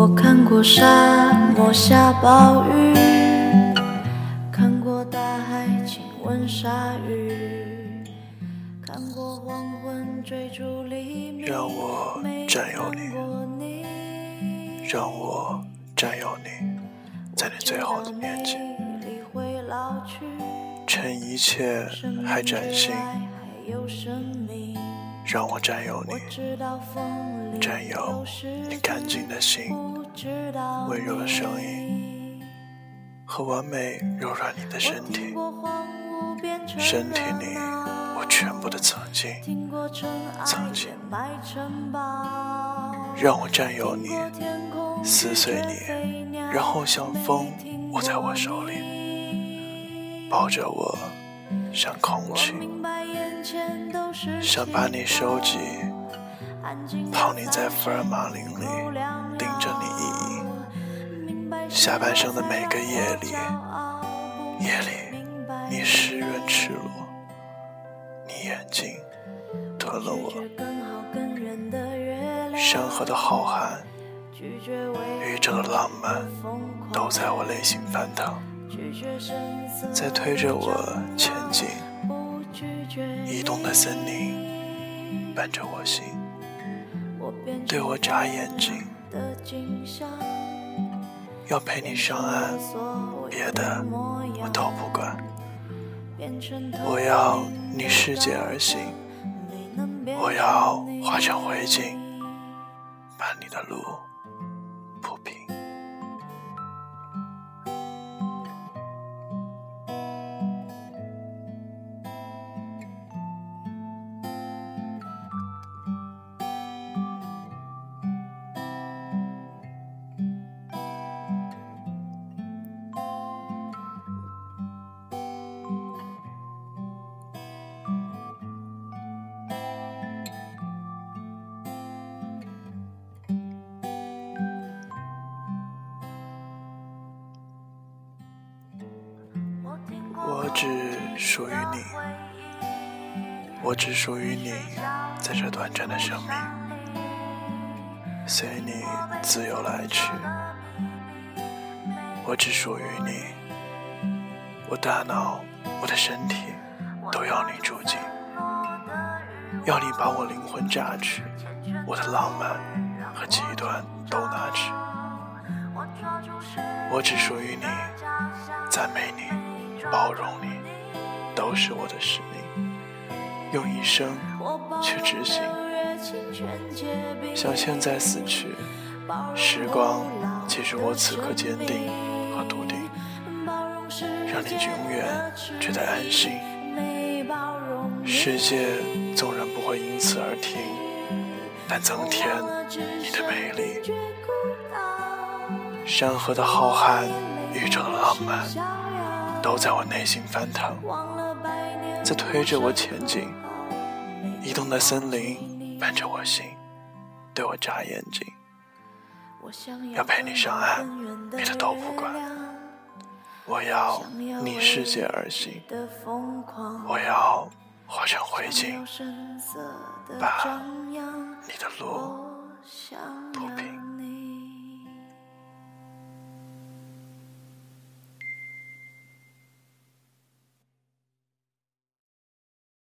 我看过沙漠下暴雨，让我占有你，让我占有你，在你最好的年纪，趁一切还崭新，让我占有你，占有你干净的心，温柔的声音和完美柔软你的身体，身体里全部的曾经，曾经让我占有你，撕碎你，然后像风握在我手里，抱着我，像空气，想把你收集，泡你在福尔马林里，盯着你意淫。下半生的每个夜里，夜里你湿润赤裸，你眼睛吞了我，山河的浩瀚，宇宙的浪漫，都在我内心翻腾，在推着我前进。移动的森林伴着我心，对我眨眼睛，要陪你上岸，别的我都不管。我要逆世界而行，我要化成灰烬，把你的路铺平。我只属于你，我只属于你，在这短暂的生命，随你自由来去。我只属于你，我大脑，我的身体都要你住进，要你把我灵魂榨取，我的浪漫和极端都拿去。我只属于你，赞美你。包容你，都是我的使命，用一生去执行。像现在死去，时光记住我此刻坚定和笃定，让你永远觉得安心。世界纵然不会因此而停，但增添你的美丽。山河的浩瀚，宇宙的浪漫。都在我内心翻腾，在推着我前进。移动的森林伴着我心，对我眨眼睛。要陪你上岸，别的都不管。我要逆世界而行，我要化成灰烬，把你的路。